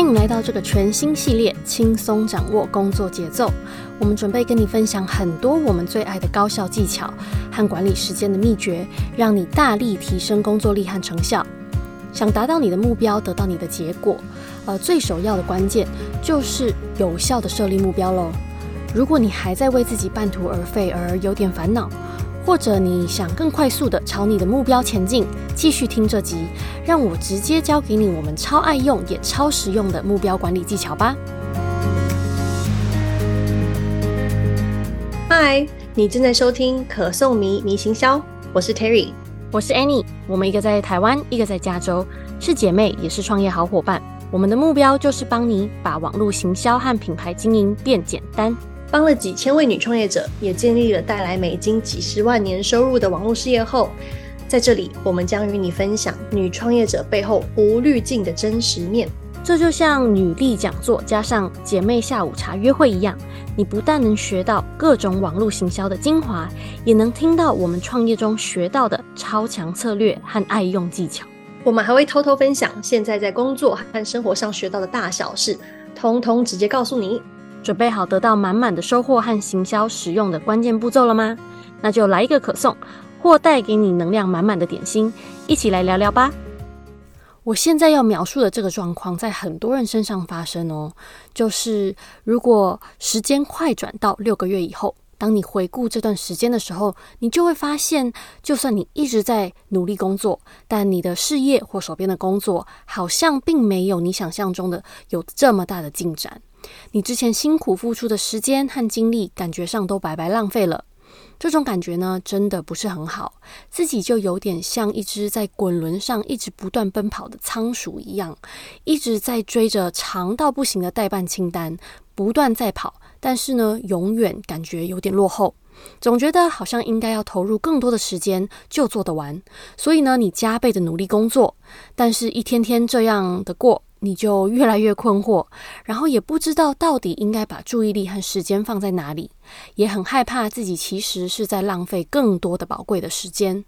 欢迎来到这个全新系列，轻松掌握工作节奏。我们准备跟你分享很多我们最爱的高效技巧和管理时间的秘诀，让你大力提升工作力和成效。想达到你的目标，得到你的结果，呃，最首要的关键就是有效的设立目标喽。如果你还在为自己半途而废而有点烦恼，或者你想更快速的朝你的目标前进，继续听这集，让我直接教给你我们超爱用也超实用的目标管理技巧吧。嗨，你正在收听可颂迷迷行销，我是 Terry，我是 Annie，我们一个在台湾，一个在加州，是姐妹，也是创业好伙伴。我们的目标就是帮你把网络行销和品牌经营变简单。帮了几千位女创业者，也建立了带来美金几十万年收入的网络事业后，在这里我们将与你分享女创业者背后无滤镜的真实面。这就像女力讲座加上姐妹下午茶约会一样，你不但能学到各种网络行销的精华，也能听到我们创业中学到的超强策略和爱用技巧。我们还会偷偷分享现在在工作和生活上学到的大小事，通通直接告诉你。准备好得到满满的收获和行销实用的关键步骤了吗？那就来一个可颂，或带给你能量满满的点心，一起来聊聊吧。我现在要描述的这个状况，在很多人身上发生哦。就是如果时间快转到六个月以后，当你回顾这段时间的时候，你就会发现，就算你一直在努力工作，但你的事业或手边的工作，好像并没有你想象中的有这么大的进展。你之前辛苦付出的时间和精力，感觉上都白白浪费了。这种感觉呢，真的不是很好。自己就有点像一只在滚轮上一直不断奔跑的仓鼠一样，一直在追着长到不行的待办清单，不断在跑，但是呢，永远感觉有点落后。总觉得好像应该要投入更多的时间就做得完，所以呢，你加倍的努力工作，但是一天天这样的过。你就越来越困惑，然后也不知道到底应该把注意力和时间放在哪里，也很害怕自己其实是在浪费更多的宝贵的时间。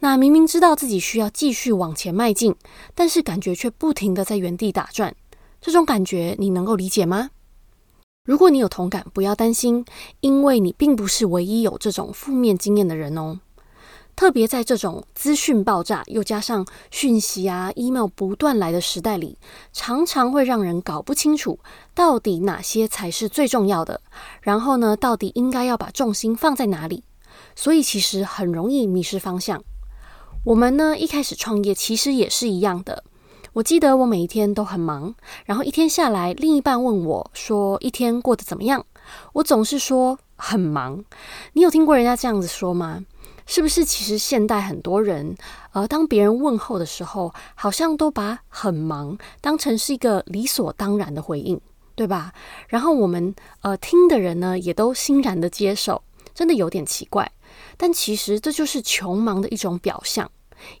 那明明知道自己需要继续往前迈进，但是感觉却不停地在原地打转，这种感觉你能够理解吗？如果你有同感，不要担心，因为你并不是唯一有这种负面经验的人哦。特别在这种资讯爆炸，又加上讯息啊、email 不断来的时代里，常常会让人搞不清楚到底哪些才是最重要的。然后呢，到底应该要把重心放在哪里？所以其实很容易迷失方向。我们呢，一开始创业其实也是一样的。我记得我每一天都很忙，然后一天下来，另一半问我说：“一天过得怎么样？”我总是说很忙。你有听过人家这样子说吗？是不是其实现代很多人，呃，当别人问候的时候，好像都把很忙当成是一个理所当然的回应，对吧？然后我们呃听的人呢，也都欣然的接受，真的有点奇怪。但其实这就是穷忙的一种表象。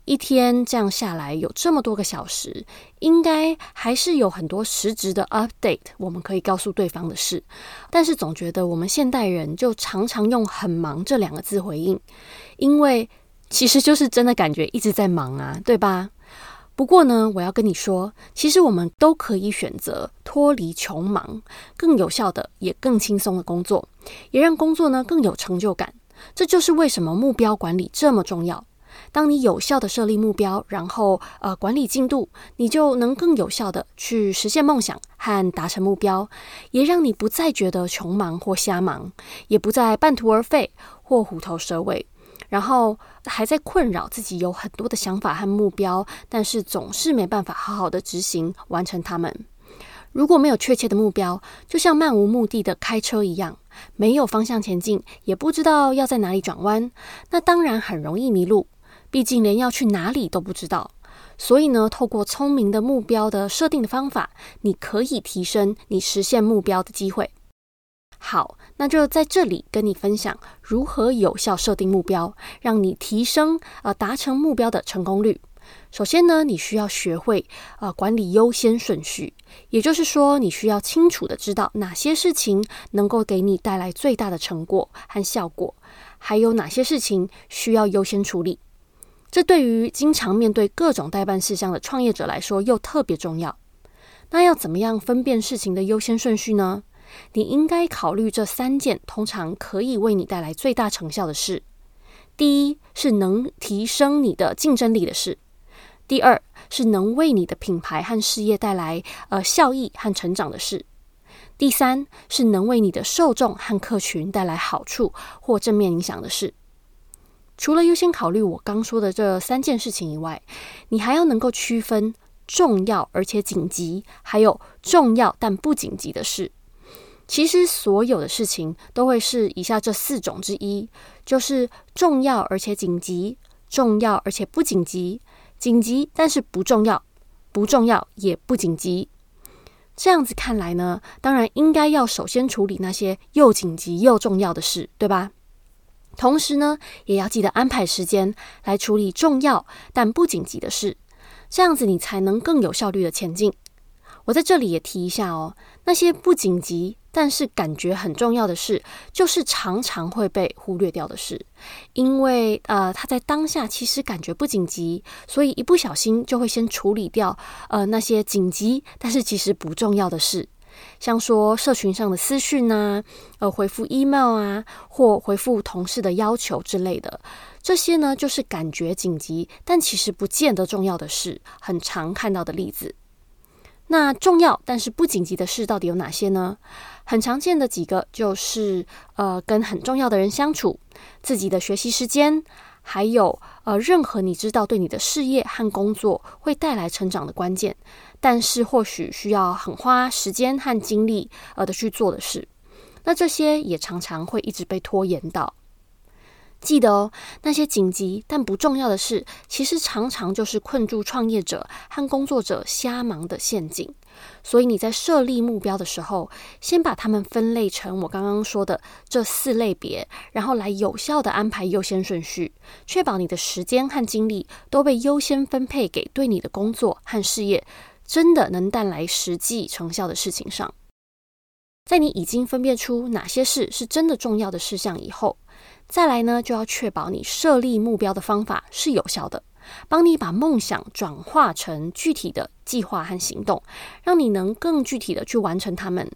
一天这样下来，有这么多个小时，应该还是有很多实质的 update，我们可以告诉对方的事。但是总觉得我们现代人就常常用“很忙”这两个字回应，因为其实就是真的感觉一直在忙啊，对吧？不过呢，我要跟你说，其实我们都可以选择脱离穷忙，更有效的也更轻松的工作，也让工作呢更有成就感。这就是为什么目标管理这么重要。当你有效的设立目标，然后呃管理进度，你就能更有效的去实现梦想和达成目标，也让你不再觉得穷忙或瞎忙，也不再半途而废或虎头蛇尾，然后还在困扰自己有很多的想法和目标，但是总是没办法好好的执行完成它们。如果没有确切的目标，就像漫无目的的开车一样，没有方向前进，也不知道要在哪里转弯，那当然很容易迷路。毕竟连要去哪里都不知道，所以呢，透过聪明的目标的设定的方法，你可以提升你实现目标的机会。好，那就在这里跟你分享如何有效设定目标，让你提升呃达成目标的成功率。首先呢，你需要学会呃管理优先顺序，也就是说，你需要清楚的知道哪些事情能够给你带来最大的成果和效果，还有哪些事情需要优先处理。这对于经常面对各种待办事项的创业者来说又特别重要。那要怎么样分辨事情的优先顺序呢？你应该考虑这三件通常可以为你带来最大成效的事。第一是能提升你的竞争力的事，第二是能为你的品牌和事业带来呃效益和成长的事，第三是能为你的受众和客群带来好处或正面影响的事。除了优先考虑我刚说的这三件事情以外，你还要能够区分重要而且紧急，还有重要但不紧急的事。其实所有的事情都会是以下这四种之一，就是重要而且紧急，重要而且不紧急，紧急但是不重要，不重要也不紧急。这样子看来呢，当然应该要首先处理那些又紧急又重要的事，对吧？同时呢，也要记得安排时间来处理重要但不紧急的事，这样子你才能更有效率的前进。我在这里也提一下哦，那些不紧急但是感觉很重要的事，就是常常会被忽略掉的事，因为呃，他在当下其实感觉不紧急，所以一不小心就会先处理掉呃那些紧急但是其实不重要的事，像说社群上的私讯啊，呃，回复 email 啊，或回复同事的要求之类的，这些呢就是感觉紧急但其实不见得重要的事，很常看到的例子。那重要但是不紧急的事到底有哪些呢？很常见的几个就是，呃，跟很重要的人相处，自己的学习时间，还有呃，任何你知道对你的事业和工作会带来成长的关键，但是或许需要很花时间和精力呃的去做的事。那这些也常常会一直被拖延到。记得哦，那些紧急但不重要的事，其实常常就是困住创业者和工作者瞎忙的陷阱。所以你在设立目标的时候，先把它们分类成我刚刚说的这四类别，然后来有效地安排优先顺序，确保你的时间和精力都被优先分配给对你的工作和事业真的能带来实际成效的事情上。在你已经分辨出哪些事是真的重要的事项以后，再来呢，就要确保你设立目标的方法是有效的，帮你把梦想转化成具体的计划和行动，让你能更具体的去完成它们。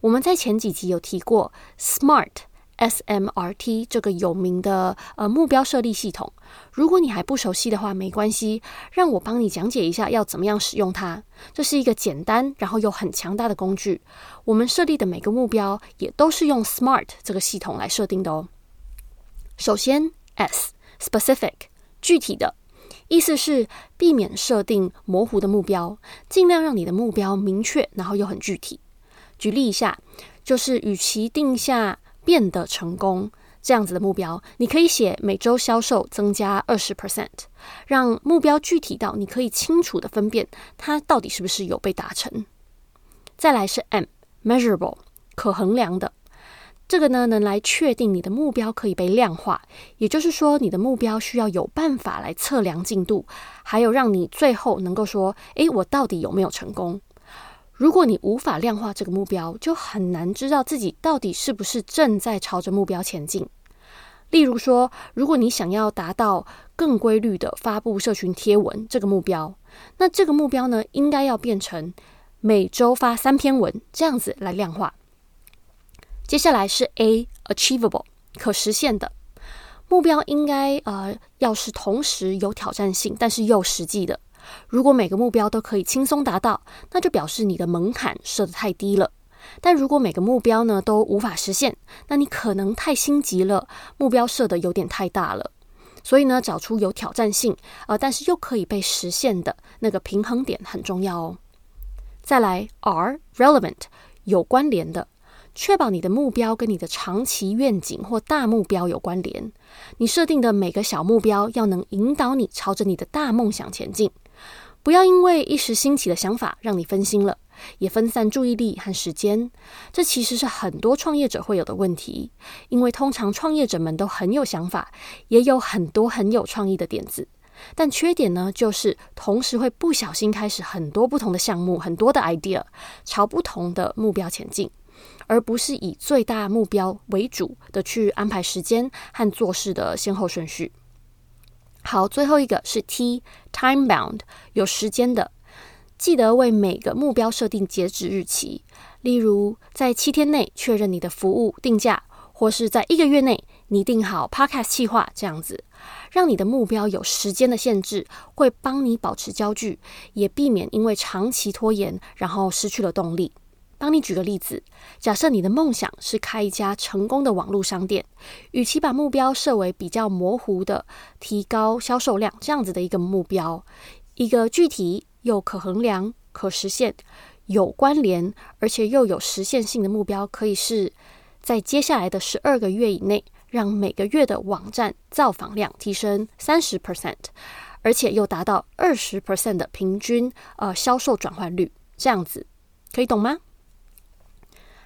我们在前几集有提过 SMART S M R T 这个有名的呃目标设立系统，如果你还不熟悉的话，没关系，让我帮你讲解一下要怎么样使用它。这是一个简单然后又很强大的工具。我们设立的每个目标也都是用 SMART 这个系统来设定的哦。首先，S specific 具体的意思是避免设定模糊的目标，尽量让你的目标明确，然后又很具体。举例一下，就是与其定下变得成功这样子的目标，你可以写每周销售增加二十 percent，让目标具体到你可以清楚地分辨它到底是不是有被达成。再来是 M measurable 可衡量的。这个呢，能来确定你的目标可以被量化，也就是说，你的目标需要有办法来测量进度，还有让你最后能够说，诶，我到底有没有成功？如果你无法量化这个目标，就很难知道自己到底是不是正在朝着目标前进。例如说，如果你想要达到更规律的发布社群贴文这个目标，那这个目标呢，应该要变成每周发三篇文，这样子来量化。接下来是 A，achievable，可实现的目标应该呃要是同时有挑战性，但是又实际的。如果每个目标都可以轻松达到，那就表示你的门槛设得太低了。但如果每个目标呢都无法实现，那你可能太心急了，目标设得有点太大了。所以呢，找出有挑战性呃但是又可以被实现的那个平衡点很重要哦。再来 R，relevant，有关联的。确保你的目标跟你的长期愿景或大目标有关联。你设定的每个小目标要能引导你朝着你的大梦想前进。不要因为一时兴起的想法让你分心了，也分散注意力和时间。这其实是很多创业者会有的问题，因为通常创业者们都很有想法，也有很多很有创意的点子。但缺点呢，就是同时会不小心开始很多不同的项目，很多的 idea，朝不同的目标前进。而不是以最大目标为主的去安排时间和做事的先后顺序。好，最后一个是 T，time bound，有时间的。记得为每个目标设定截止日期，例如在七天内确认你的服务定价，或是在一个月内拟定好 Podcast 计划，这样子，让你的目标有时间的限制，会帮你保持焦距，也避免因为长期拖延，然后失去了动力。帮你举个例子，假设你的梦想是开一家成功的网络商店，与其把目标设为比较模糊的提高销售量这样子的一个目标，一个具体又可衡量、可实现、有关联，而且又有实现性的目标，可以是在接下来的十二个月以内，让每个月的网站造访量提升三十 percent，而且又达到二十 percent 的平均呃销售转换率，这样子可以懂吗？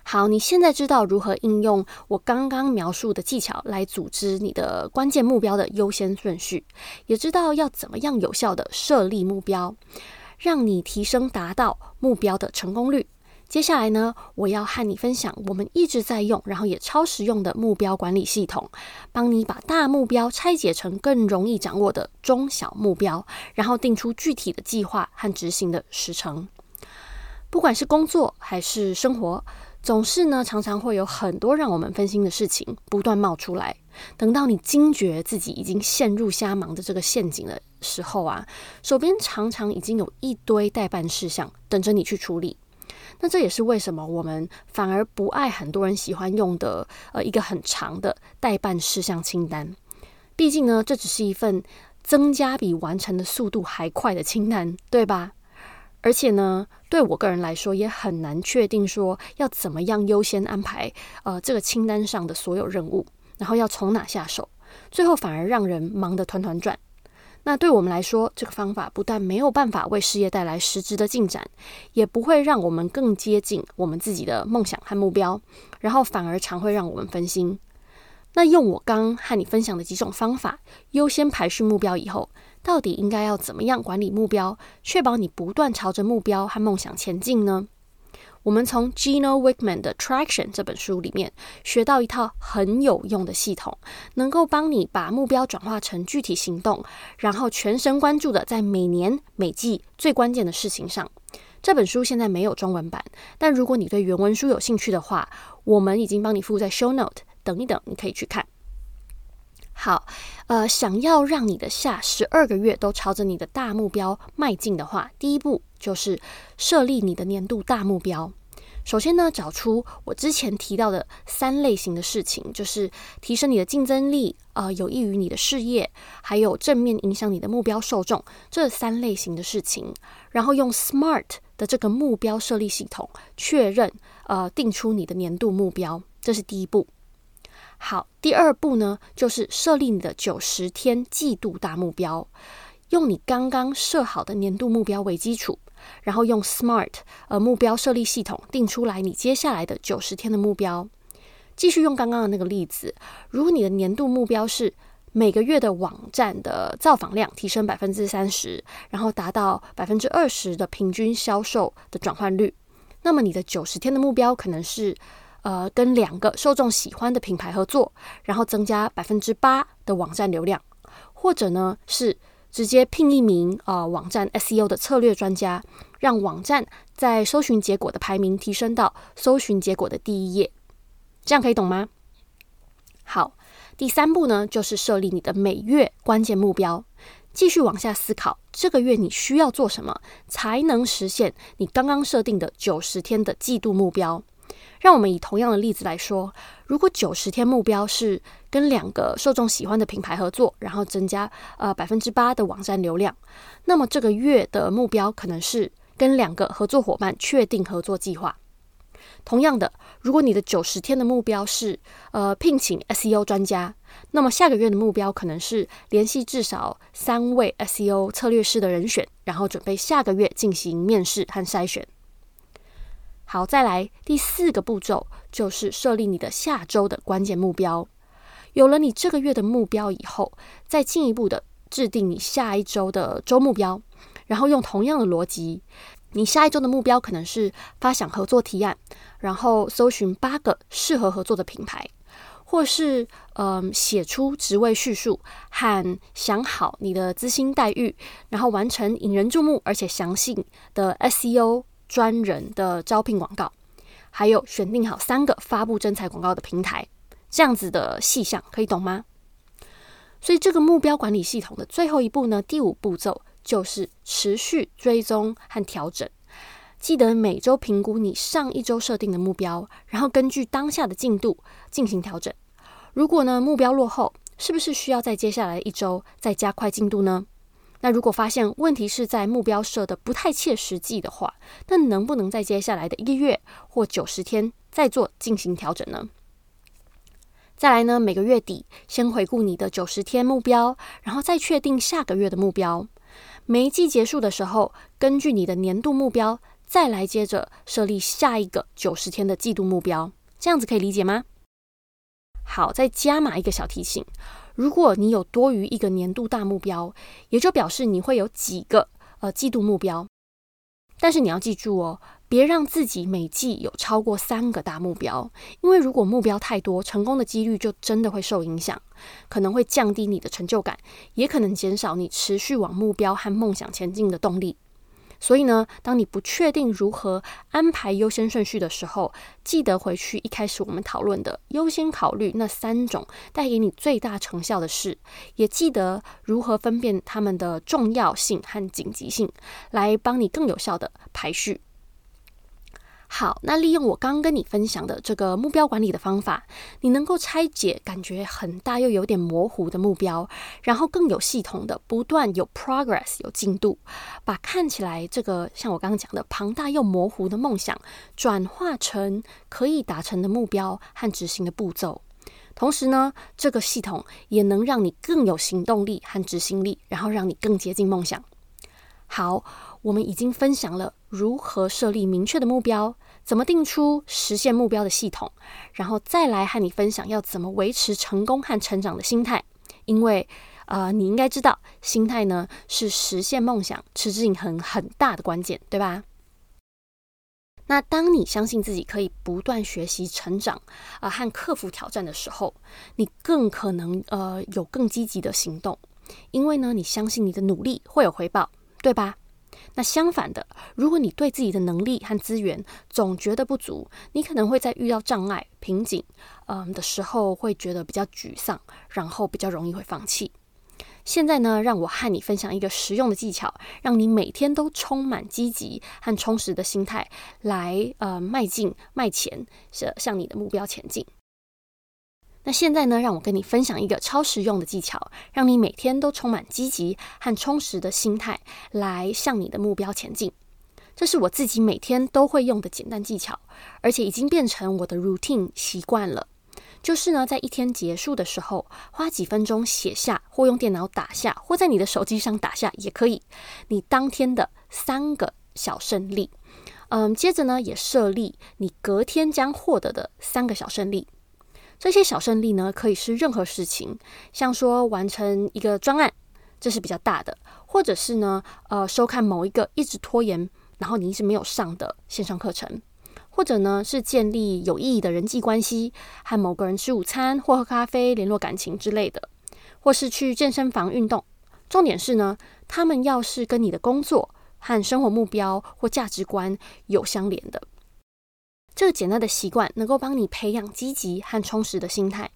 好，你现在知道如何应用我刚刚描述的技巧来组织你的关键目标的优先顺序，也知道要怎么样有效地设立目标，让你提升达到目标的成功率。接下来呢，我要和你分享我们一直在用，然后也超实用的目标管理系统，帮你把大目标拆解成更容易掌握的中小目标，然后定出具体的计划和执行的时程。不管是工作还是生活。总是呢，常常会有很多让我们分心的事情不断冒出来。等到你惊觉自己已经陷入瞎忙的这个陷阱的时候啊，手边常常已经有一堆待办事项等着你去处理。那这也是为什么我们反而不爱很多人喜欢用的呃一个很长的待办事项清单。毕竟呢，这只是一份增加比完成的速度还快的清单，对吧？而且呢，对我个人来说也很难确定说要怎么样优先安排呃这个清单上的所有任务，然后要从哪下手，最后反而让人忙得团团转。那对我们来说，这个方法不但没有办法为事业带来实质的进展，也不会让我们更接近我们自己的梦想和目标，然后反而常会让我们分心。那用我刚和你分享的几种方法，优先排序目标以后。到底应该要怎么样管理目标，确保你不断朝着目标和梦想前进呢？我们从 Gino Wickman 的《Traction》这本书里面学到一套很有用的系统，能够帮你把目标转化成具体行动，然后全神贯注的在每年每季最关键的事情上。这本书现在没有中文版，但如果你对原文书有兴趣的话，我们已经帮你附在 Show Note，等一等，你可以去看。好，呃，想要让你的下十二个月都朝着你的大目标迈进的话，第一步就是设立你的年度大目标。首先呢，找出我之前提到的三类型的事情，就是提升你的竞争力，呃，有益于你的事业，还有正面影响你的目标受众这三类型的事情，然后用 SMART 的这个目标设立系统确认，呃，定出你的年度目标，这是第一步。好，第二步呢，就是设立你的九十天季度大目标，用你刚刚设好的年度目标为基础，然后用 SMART 呃目标设立系统定出来你接下来的九十天的目标。继续用刚刚的那个例子，如果你的年度目标是每个月的网站的造访量提升百分之三十，然后达到百分之二十的平均销售的转换率，那么你的九十天的目标可能是。呃，跟两个受众喜欢的品牌合作，然后增加百分之八的网站流量，或者呢是直接聘一名呃网站 SEO 的策略专家，让网站在搜寻结果的排名提升到搜寻结果的第一页，这样可以懂吗？好，第三步呢就是设立你的每月关键目标，继续往下思考这个月你需要做什么才能实现你刚刚设定的九十天的季度目标。让我们以同样的例子来说，如果九十天目标是跟两个受众喜欢的品牌合作，然后增加呃百分之八的网站流量，那么这个月的目标可能是跟两个合作伙伴确定合作计划。同样的，如果你的九十天的目标是呃聘请 SEO 专家，那么下个月的目标可能是联系至少三位 SEO 策略师的人选，然后准备下个月进行面试和筛选。好，再来第四个步骤，就是设立你的下周的关键目标。有了你这个月的目标以后，再进一步的制定你下一周的周目标，然后用同样的逻辑，你下一周的目标可能是发想合作提案，然后搜寻八个适合合作的品牌，或是嗯写出职位叙述和想好你的资薪待遇，然后完成引人注目而且详细的 SEO 专人的招聘广告，还有选定好三个发布征才广告的平台，这样子的细项可以懂吗？所以这个目标管理系统的最后一步呢，第五步骤就是持续追踪和调整。记得每周评估你上一周设定的目标，然后根据当下的进度进行调整。如果呢目标落后，是不是需要在接下来一周再加快进度呢？那如果发现问题是在目标设的不太切实际的话，那能不能在接下来的一个月或九十天再做进行调整呢？再来呢，每个月底先回顾你的九十天目标，然后再确定下个月的目标。每一季结束的时候，根据你的年度目标。再来接着设立下一个九十天的季度目标，这样子可以理解吗？好，再加码一个小提醒：如果你有多于一个年度大目标，也就表示你会有几个呃季度目标。但是你要记住哦，别让自己每季有超过三个大目标，因为如果目标太多，成功的几率就真的会受影响，可能会降低你的成就感，也可能减少你持续往目标和梦想前进的动力。所以呢，当你不确定如何安排优先顺序的时候，记得回去一开始我们讨论的优先考虑那三种带给你最大成效的事，也记得如何分辨它们的重要性和紧急性，来帮你更有效的排序。好，那利用我刚跟你分享的这个目标管理的方法，你能够拆解感觉很大又有点模糊的目标，然后更有系统的不断有 progress 有进度，把看起来这个像我刚刚讲的庞大又模糊的梦想，转化成可以达成的目标和执行的步骤。同时呢，这个系统也能让你更有行动力和执行力，然后让你更接近梦想。好，我们已经分享了如何设立明确的目标。怎么定出实现目标的系统，然后再来和你分享要怎么维持成功和成长的心态。因为，呃，你应该知道，心态呢是实现梦想持之以恒很大的关键，对吧？那当你相信自己可以不断学习成长，啊、呃，和克服挑战的时候，你更可能呃有更积极的行动，因为呢，你相信你的努力会有回报，对吧？那相反的，如果你对自己的能力和资源总觉得不足，你可能会在遇到障碍、瓶颈，嗯的时候会觉得比较沮丧，然后比较容易会放弃。现在呢，让我和你分享一个实用的技巧，让你每天都充满积极和充实的心态，来呃迈进、迈前，向向你的目标前进。那现在呢，让我跟你分享一个超实用的技巧，让你每天都充满积极和充实的心态，来向你的目标前进。这是我自己每天都会用的简单技巧，而且已经变成我的 routine 习惯了。就是呢，在一天结束的时候，花几分钟写下，或用电脑打下，或在你的手机上打下也可以。你当天的三个小胜利，嗯，接着呢，也设立你隔天将获得的三个小胜利。这些小胜利呢，可以是任何事情，像说完成一个专案，这是比较大的；或者是呢，呃，收看某一个一直拖延，然后你一直没有上的线上课程；或者呢，是建立有意义的人际关系，和某个人吃午餐或喝咖啡，联络感情之类的；或是去健身房运动。重点是呢，他们要是跟你的工作和生活目标或价值观有相连的。这个简单的习惯能够帮你培养积极和充实的心态。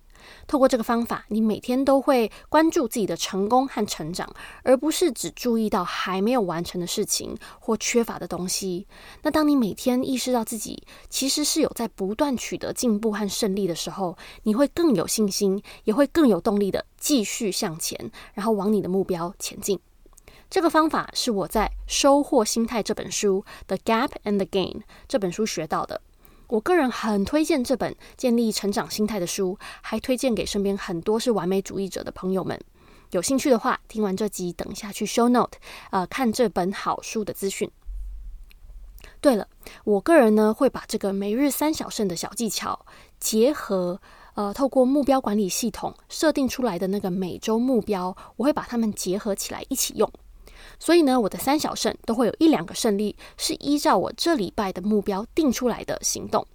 透过这个方法，你每天都会关注自己的成功和成长，而不是只注意到还没有完成的事情或缺乏的东西。那当你每天意识到自己其实是有在不断取得进步和胜利的时候，你会更有信心，也会更有动力的继续向前，然后往你的目标前进。这个方法是我在《收获心态》这本书《The Gap and the Gain》这本书学到的。我个人很推荐这本建立成长心态的书，还推荐给身边很多是完美主义者的朋友们。有兴趣的话，听完这集，等一下去 show note，呃，看这本好书的资讯。对了，我个人呢会把这个每日三小胜的小技巧，结合呃透过目标管理系统设定出来的那个每周目标，我会把它们结合起来一起用。所以呢，我的三小胜都会有一两个胜利，是依照我这礼拜的目标定出来的行动。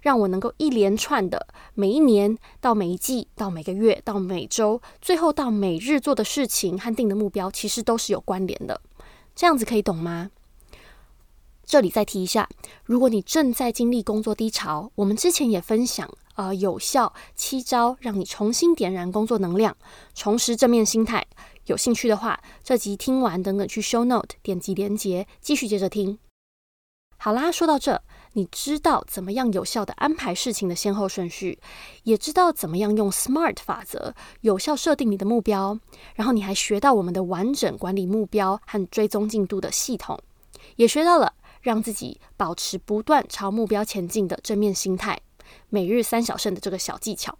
让我能够一连串的每一年到每一季到每个月到每周，最后到每日做的事情和定的目标，其实都是有关联的。这样子可以懂吗？这里再提一下，如果你正在经历工作低潮，我们之前也分享，呃，有效七招让你重新点燃工作能量，重拾正面心态。有兴趣的话，这集听完等等去 show note 点击连接，继续接着听。好啦，说到这，你知道怎么样有效地安排事情的先后顺序，也知道怎么样用 SMART 法则有效设定你的目标，然后你还学到我们的完整管理目标和追踪进度的系统，也学到了让自己保持不断朝目标前进的正面心态，每日三小胜的这个小技巧。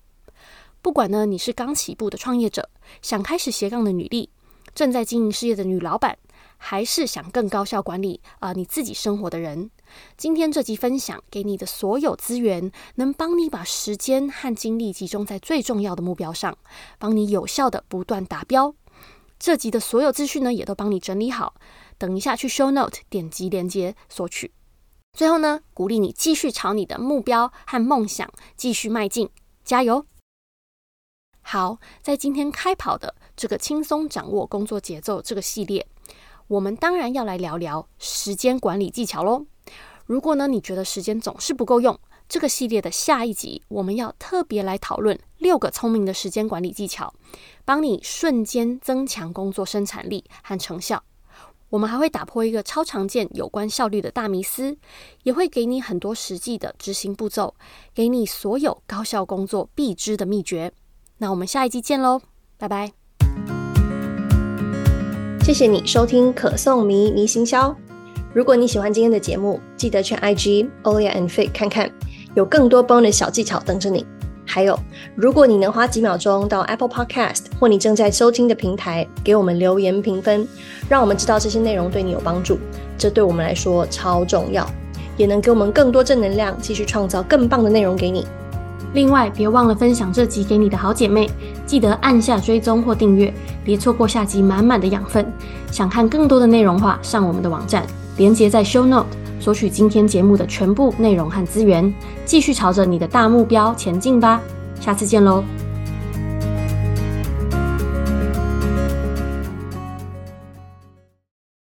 不管呢，你是刚起步的创业者，想开始斜杠的女力，正在经营事业的女老板，还是想更高效管理啊、你自己生活的人，今天这集分享给你的所有资源，能帮你把时间和精力集中在最重要的目标上，帮你有效的不断达标。这集的所有资讯呢，也都帮你整理好，等一下去 show note 点击链接索取。最后呢，鼓励你继续朝你的目标和梦想继续迈进，加油！好，在今天开跑的这个轻松掌握工作节奏这个系列，我们当然要来聊聊时间管理技巧喽。如果呢，你觉得时间总是不够用，这个系列的下一集我们要特别来讨论六个聪明的时间管理技巧，帮你瞬间增强工作生产力和成效。我们还会打破一个超常见有关效率的大迷思，也会给你很多实际的执行步骤，给你所有高效工作必知的秘诀。那我们下一集见喽，拜拜！谢谢你收听可颂迷迷行销。如果你喜欢今天的节目，记得去 IG Olia and Faye 看看，有更多 bonus 小技巧等着你。还有，如果你能花几秒钟到 Apple Podcast 或你正在收听的平台给我们留言评分，让我们知道这些内容对你有帮助，这对我们来说超重要，也能给我们更多正能量，继续创造更棒的内容给你。另外，别忘了分享这集给你的好姐妹，记得按下追踪或订阅，别错过下集满满的养分。想看更多的内容话，上我们的网站，连接在 Show Note，索取今天节目的全部内容和资源，继续朝着你的大目标前进吧。下次见喽！